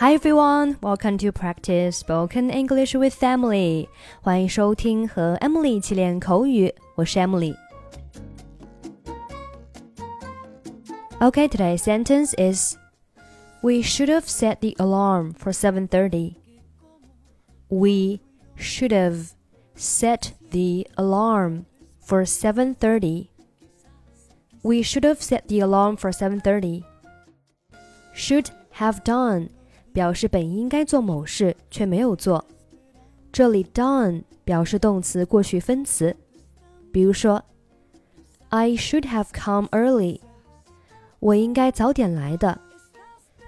Hi everyone, welcome to practice spoken English with Emily. 欢迎收听和 Emily 一起练口语，我是 Emily。Okay, today's sentence is We should have set the alarm for 7:30. We should have set the alarm for 7:30. We should have set the alarm for 7:30. Should have done 表示本应该做某事却没有做。这里 done 表示动词过去分词，比如说，I should have come early，我应该早点来的。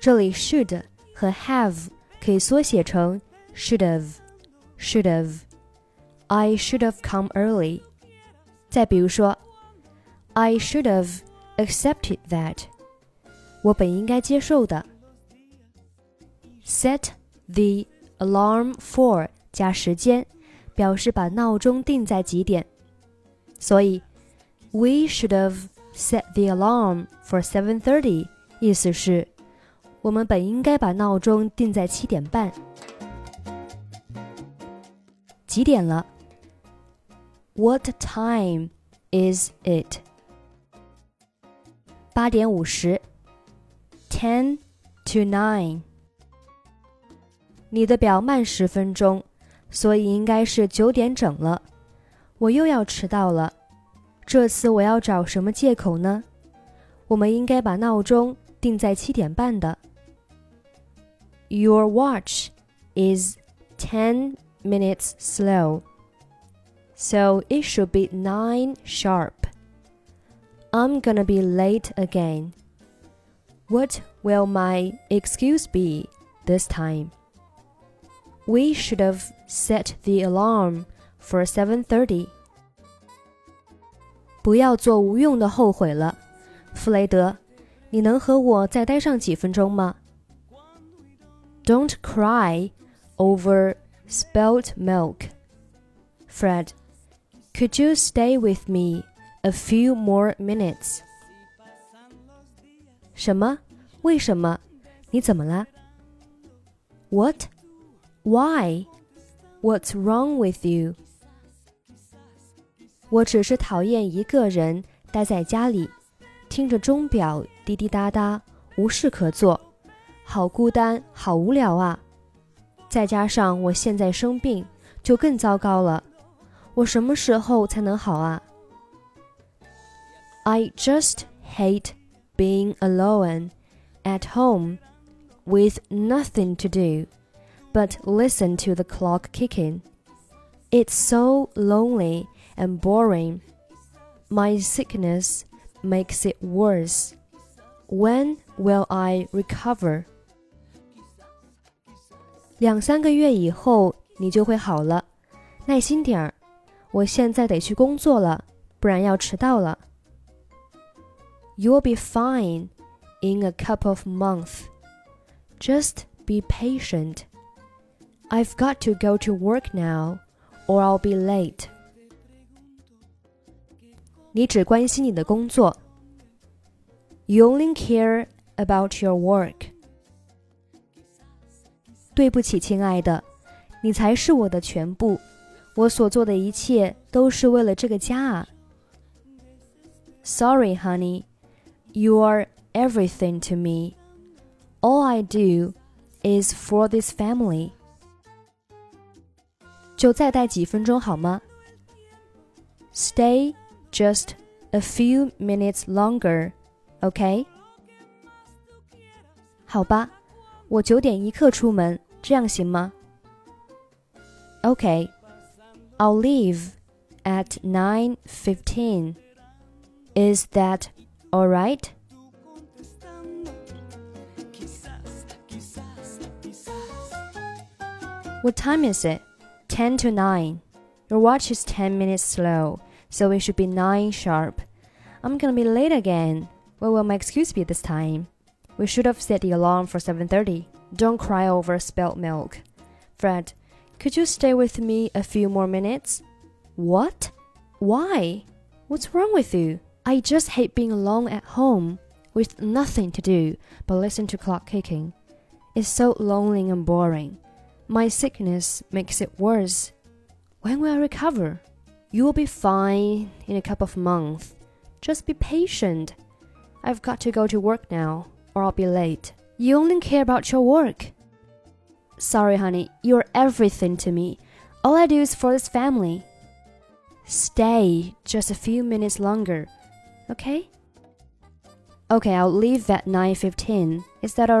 这里 should 和 have 可以缩写成 should have，should have，I should have come early。再比如说，I should have accepted that，我本应该接受的。Set the alarm for 加时间，表示把闹钟定在几点。所以，We should have set the alarm for seven thirty，意思是，我们本应该把闹钟定在七点半。几点了？What time is it？八点五十。Ten to nine。 你的表慢十分钟，所以应该是九点整了。我又要迟到了，这次我要找什么借口呢？我们应该把闹钟定在七点半的。Your watch is ten minutes slow, so it should be nine sharp. I'm gonna be late again. What will my excuse be this time? We should have set the alarm for 7:30. 不要做无用的后悔了，弗雷德，你能和我再待上几分钟吗？Don't cry over spilt milk. Fred, could you stay with me a few more minutes? 什么？为什么？你怎么了？What? Why? What's wrong with you? 我只是讨厌一个人待在家里，听着钟表滴滴答答，无事可做，好孤单，好无聊啊！再加上我现在生病，就更糟糕了。我什么时候才能好啊？I just hate being alone at home with nothing to do but listen to the clock kicking. It's so lonely and boring. My sickness makes it worse. When will I recover? 两三个月以后你就会好了，耐心点儿。我现在得去工作了，不然要迟到了。You'll be fine in a couple of months. Just be patient. I've got to go to work now, or I'll be late. 你只关心你的工作。You only care about your work. 对不起，亲爱的，你才是我的全部。我所做的一切都是为了这个家啊。Sorry, honey. You are everything to me. All I do is for this family. 就再待几分钟好吗？Stay just a few minutes longer, OK？好吧，我九点一刻出门，这样行吗？OK, I'll leave at nine fifteen. Is that all right? What time is it? 10 to 9. Your watch is 10 minutes slow, so it should be 9 sharp. I'm gonna be late again. What will my excuse be this time? We should have set the alarm for 7:30. Don't cry over spilt milk. Fred, could you stay with me a few more minutes? What? Why? What's wrong with you? I just hate being alone at home with nothing to do but listen to clock ticking. It's so lonely and boring. My sickness makes it worse. When will I recover? You will be fine in a couple of months. Just be patient. I've got to go to work now, or I'll be late. You only care about your work. Sorry, honey, you're everything to me. All I do is for this family. Stay just a few minutes longer, okay? Okay, I'll leave at 9:15. Is that all